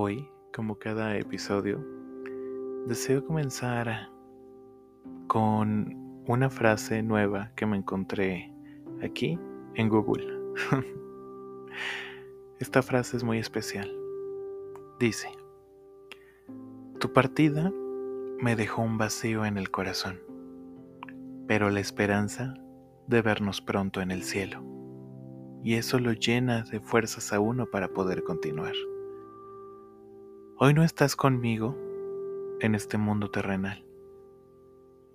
Hoy, como cada episodio, deseo comenzar con una frase nueva que me encontré aquí en Google. Esta frase es muy especial. Dice, tu partida me dejó un vacío en el corazón, pero la esperanza de vernos pronto en el cielo, y eso lo llena de fuerzas a uno para poder continuar. Hoy no estás conmigo en este mundo terrenal,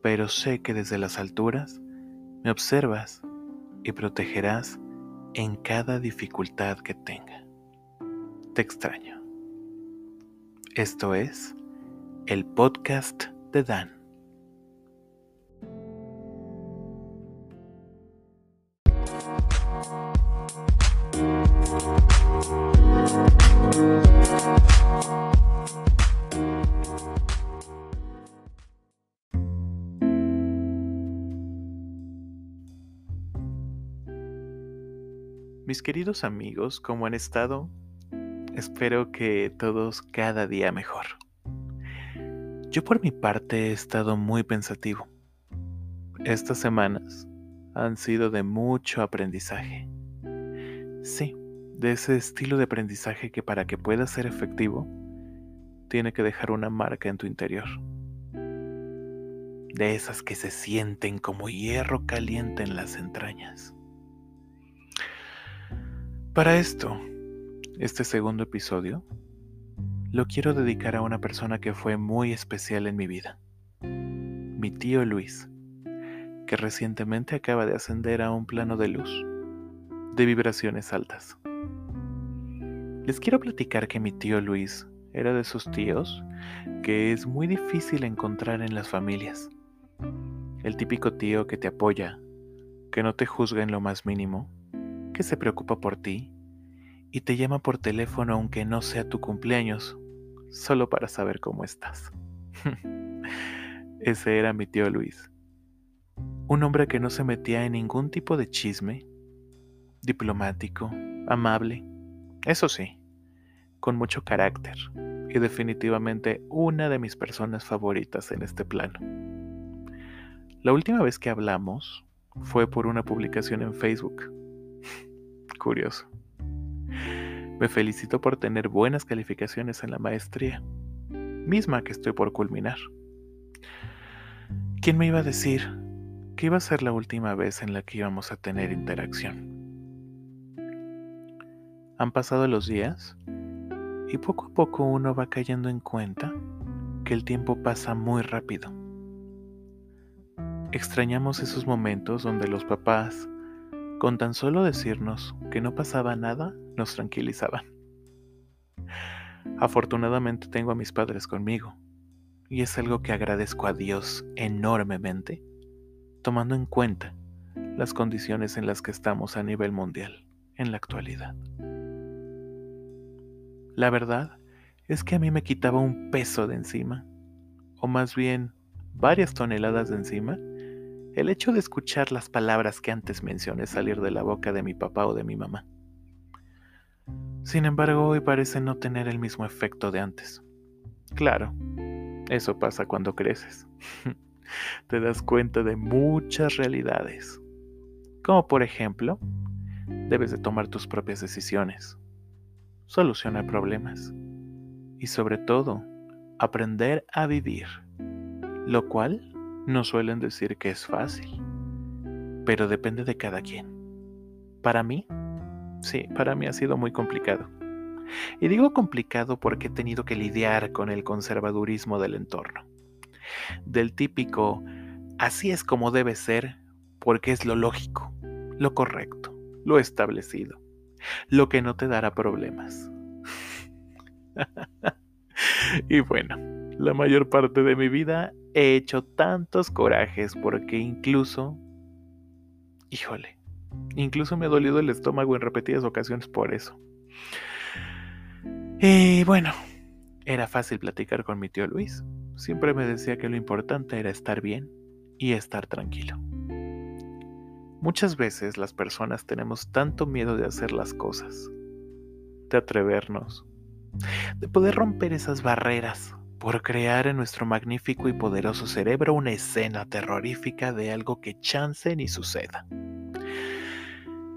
pero sé que desde las alturas me observas y protegerás en cada dificultad que tenga. Te extraño. Esto es el podcast de Dan. Mis queridos amigos, ¿cómo han estado? Espero que todos cada día mejor. Yo por mi parte he estado muy pensativo. Estas semanas han sido de mucho aprendizaje. Sí, de ese estilo de aprendizaje que para que pueda ser efectivo, tiene que dejar una marca en tu interior. De esas que se sienten como hierro caliente en las entrañas. Para esto, este segundo episodio, lo quiero dedicar a una persona que fue muy especial en mi vida. Mi tío Luis, que recientemente acaba de ascender a un plano de luz, de vibraciones altas. Les quiero platicar que mi tío Luis era de esos tíos que es muy difícil encontrar en las familias. El típico tío que te apoya, que no te juzga en lo más mínimo, que se preocupa por ti y te llama por teléfono aunque no sea tu cumpleaños, solo para saber cómo estás. Ese era mi tío Luis. Un hombre que no se metía en ningún tipo de chisme, diplomático, amable, eso sí, con mucho carácter y definitivamente una de mis personas favoritas en este plano. La última vez que hablamos fue por una publicación en Facebook curioso. Me felicito por tener buenas calificaciones en la maestría, misma que estoy por culminar. ¿Quién me iba a decir que iba a ser la última vez en la que íbamos a tener interacción? Han pasado los días y poco a poco uno va cayendo en cuenta que el tiempo pasa muy rápido. Extrañamos esos momentos donde los papás con tan solo decirnos que no pasaba nada, nos tranquilizaban. Afortunadamente tengo a mis padres conmigo, y es algo que agradezco a Dios enormemente, tomando en cuenta las condiciones en las que estamos a nivel mundial en la actualidad. La verdad es que a mí me quitaba un peso de encima, o más bien varias toneladas de encima, el hecho de escuchar las palabras que antes mencioné salir de la boca de mi papá o de mi mamá. Sin embargo, hoy parece no tener el mismo efecto de antes. Claro, eso pasa cuando creces. Te das cuenta de muchas realidades. Como por ejemplo, debes de tomar tus propias decisiones, solucionar problemas y sobre todo, aprender a vivir, lo cual no suelen decir que es fácil, pero depende de cada quien. Para mí, sí, para mí ha sido muy complicado. Y digo complicado porque he tenido que lidiar con el conservadurismo del entorno. Del típico, así es como debe ser porque es lo lógico, lo correcto, lo establecido, lo que no te dará problemas. y bueno, la mayor parte de mi vida he hecho tantos corajes porque incluso, híjole, incluso me ha dolido el estómago en repetidas ocasiones por eso. Y bueno, era fácil platicar con mi tío Luis. Siempre me decía que lo importante era estar bien y estar tranquilo. Muchas veces las personas tenemos tanto miedo de hacer las cosas, de atrevernos, de poder romper esas barreras por crear en nuestro magnífico y poderoso cerebro una escena terrorífica de algo que chance ni suceda.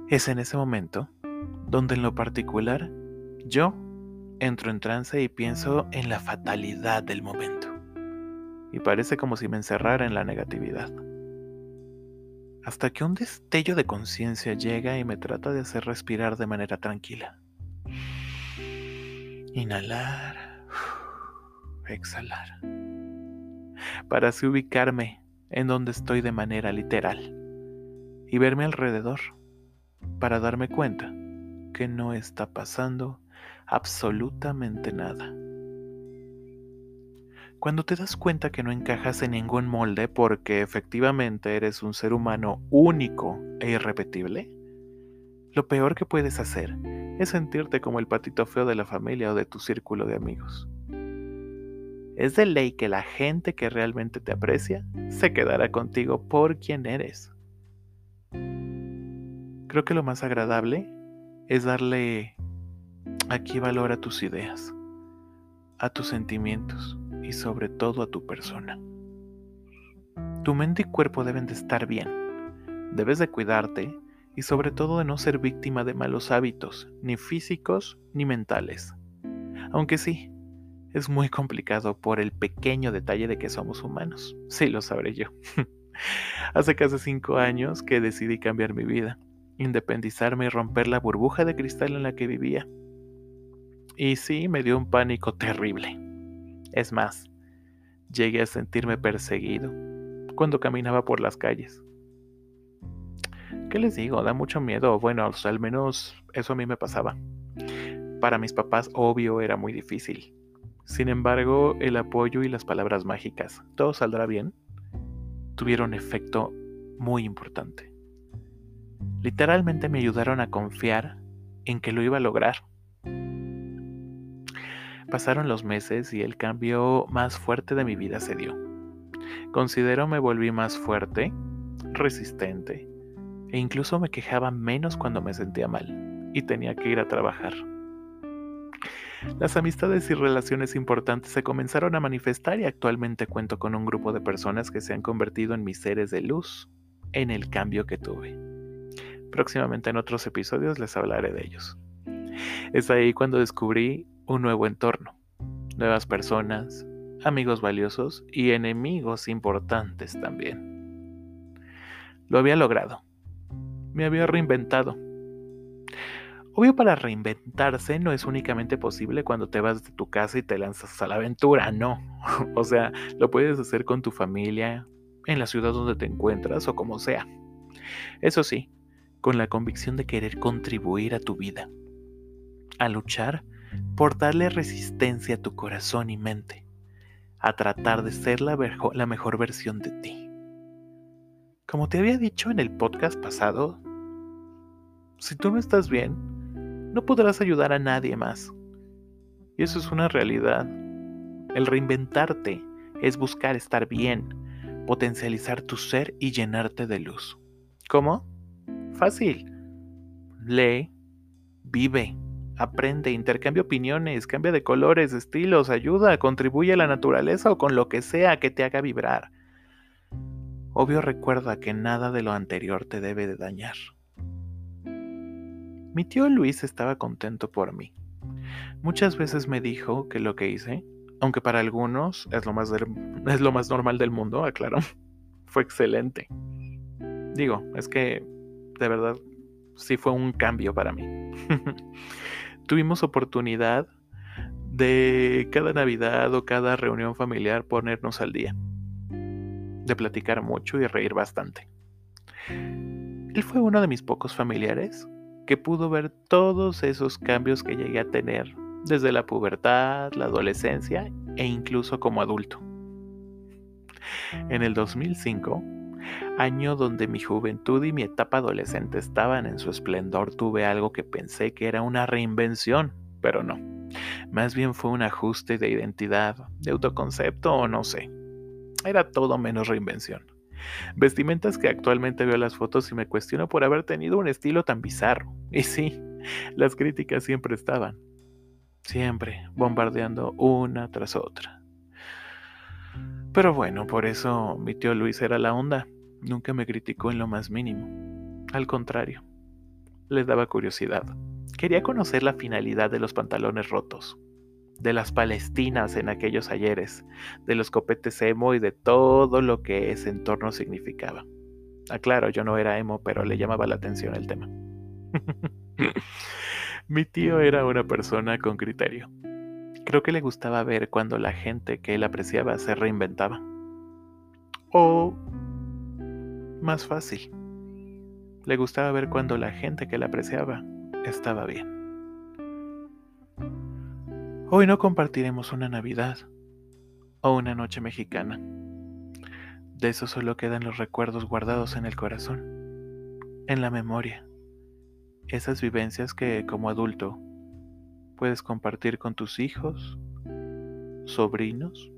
Es en ese momento donde en lo particular yo entro en trance y pienso en la fatalidad del momento. Y parece como si me encerrara en la negatividad. Hasta que un destello de conciencia llega y me trata de hacer respirar de manera tranquila. Inhalar, exhalar. Para así ubicarme en donde estoy de manera literal y verme alrededor para darme cuenta que no está pasando absolutamente nada. Cuando te das cuenta que no encajas en ningún molde porque efectivamente eres un ser humano único e irrepetible, lo peor que puedes hacer es sentirte como el patito feo de la familia o de tu círculo de amigos. Es de ley que la gente que realmente te aprecia se quedará contigo por quien eres. Creo que lo más agradable es darle aquí valor a tus ideas, a tus sentimientos y sobre todo a tu persona. Tu mente y cuerpo deben de estar bien. Debes de cuidarte y sobre todo de no ser víctima de malos hábitos, ni físicos ni mentales. Aunque sí, es muy complicado por el pequeño detalle de que somos humanos. Sí, lo sabré yo. Hace casi cinco años que decidí cambiar mi vida independizarme y romper la burbuja de cristal en la que vivía. Y sí, me dio un pánico terrible. Es más, llegué a sentirme perseguido cuando caminaba por las calles. ¿Qué les digo? Da mucho miedo. Bueno, al menos eso a mí me pasaba. Para mis papás, obvio, era muy difícil. Sin embargo, el apoyo y las palabras mágicas, todo saldrá bien, tuvieron efecto muy importante. Literalmente me ayudaron a confiar en que lo iba a lograr. Pasaron los meses y el cambio más fuerte de mi vida se dio. Considero me volví más fuerte, resistente e incluso me quejaba menos cuando me sentía mal y tenía que ir a trabajar. Las amistades y relaciones importantes se comenzaron a manifestar y actualmente cuento con un grupo de personas que se han convertido en mis seres de luz en el cambio que tuve. Próximamente en otros episodios les hablaré de ellos. Es ahí cuando descubrí un nuevo entorno, nuevas personas, amigos valiosos y enemigos importantes también. Lo había logrado. Me había reinventado. Obvio para reinventarse no es únicamente posible cuando te vas de tu casa y te lanzas a la aventura, no. o sea, lo puedes hacer con tu familia, en la ciudad donde te encuentras o como sea. Eso sí, con la convicción de querer contribuir a tu vida, a luchar por darle resistencia a tu corazón y mente, a tratar de ser la, mejor versión de ti. Como te había dicho en el podcast pasado, si tú no estás bien, no podrás ayudar a nadie más. Y eso es una realidad. El reinventarte es buscar estar bien, potencializar tu ser y llenarte de luz. ¿Cómo? Fácil. Lee, vive, aprende, intercambia opiniones, cambia de colores, estilos, ayuda, contribuye a la naturaleza o con lo que sea que te haga vibrar. Obvio recuerda que nada de lo anterior te debe de dañar. Mi tío Luis estaba contento por mí. Muchas veces me dijo que lo que hice, aunque para algunos es lo más, es lo más normal del mundo, aclaro, fue excelente. Digo, es que de verdad sí fue un cambio para mí. Tuvimos oportunidad de cada Navidad o cada reunión familiar ponernos al día, de platicar mucho y reír bastante. Él fue uno de mis pocos familiares que pudo ver todos esos cambios que llegué a tener desde la pubertad, la adolescencia e incluso como adulto. En el 2005 año donde mi juventud y mi etapa adolescente estaban en su esplendor, tuve algo que pensé que era una reinvención, pero no. Más bien fue un ajuste de identidad, de autoconcepto o no sé. Era todo menos reinvención. Vestimentas que actualmente veo las fotos y me cuestiono por haber tenido un estilo tan bizarro. Y sí, las críticas siempre estaban. siempre bombardeando una tras otra. Pero bueno, por eso mi tío Luis era la onda, nunca me criticó en lo más mínimo. Al contrario, le daba curiosidad. Quería conocer la finalidad de los pantalones rotos, de las palestinas en aquellos ayeres, de los copetes emo y de todo lo que ese entorno significaba. Aclaro, yo no era emo, pero le llamaba la atención el tema. Mi tío era una persona con criterio. Creo que le gustaba ver cuando la gente que él apreciaba se reinventaba. O más fácil, le gustaba ver cuando la gente que le apreciaba estaba bien. Hoy no compartiremos una Navidad o una noche mexicana. De eso solo quedan los recuerdos guardados en el corazón, en la memoria. Esas vivencias que como adulto puedes compartir con tus hijos, sobrinos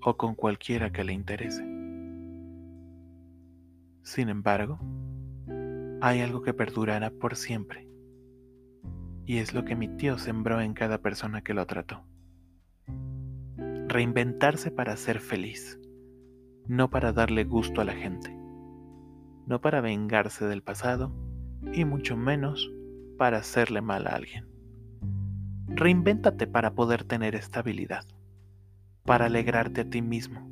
o con cualquiera que le interese. Sin embargo, hay algo que perdurará por siempre, y es lo que mi tío sembró en cada persona que lo trató. Reinventarse para ser feliz no para darle gusto a la gente, no para vengarse del pasado y mucho menos para hacerle mal a alguien. Reinvéntate para poder tener estabilidad, para alegrarte a ti mismo,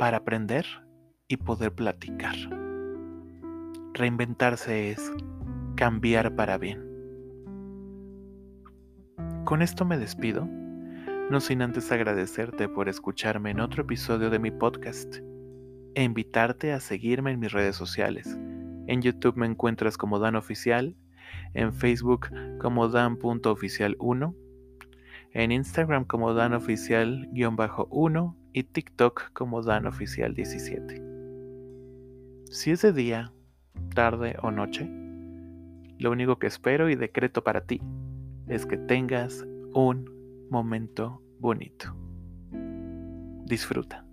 para aprender y poder platicar. Reinventarse es cambiar para bien. Con esto me despido no sin antes agradecerte por escucharme en otro episodio de mi podcast e invitarte a seguirme en mis redes sociales. En YouTube me encuentras como Dan Oficial, en Facebook como Dan.oficial1, en Instagram como DanOficial-1 y TikTok como DanOficial17. Si es de día, tarde o noche, lo único que espero y decreto para ti es que tengas un momento bonito. Disfruta.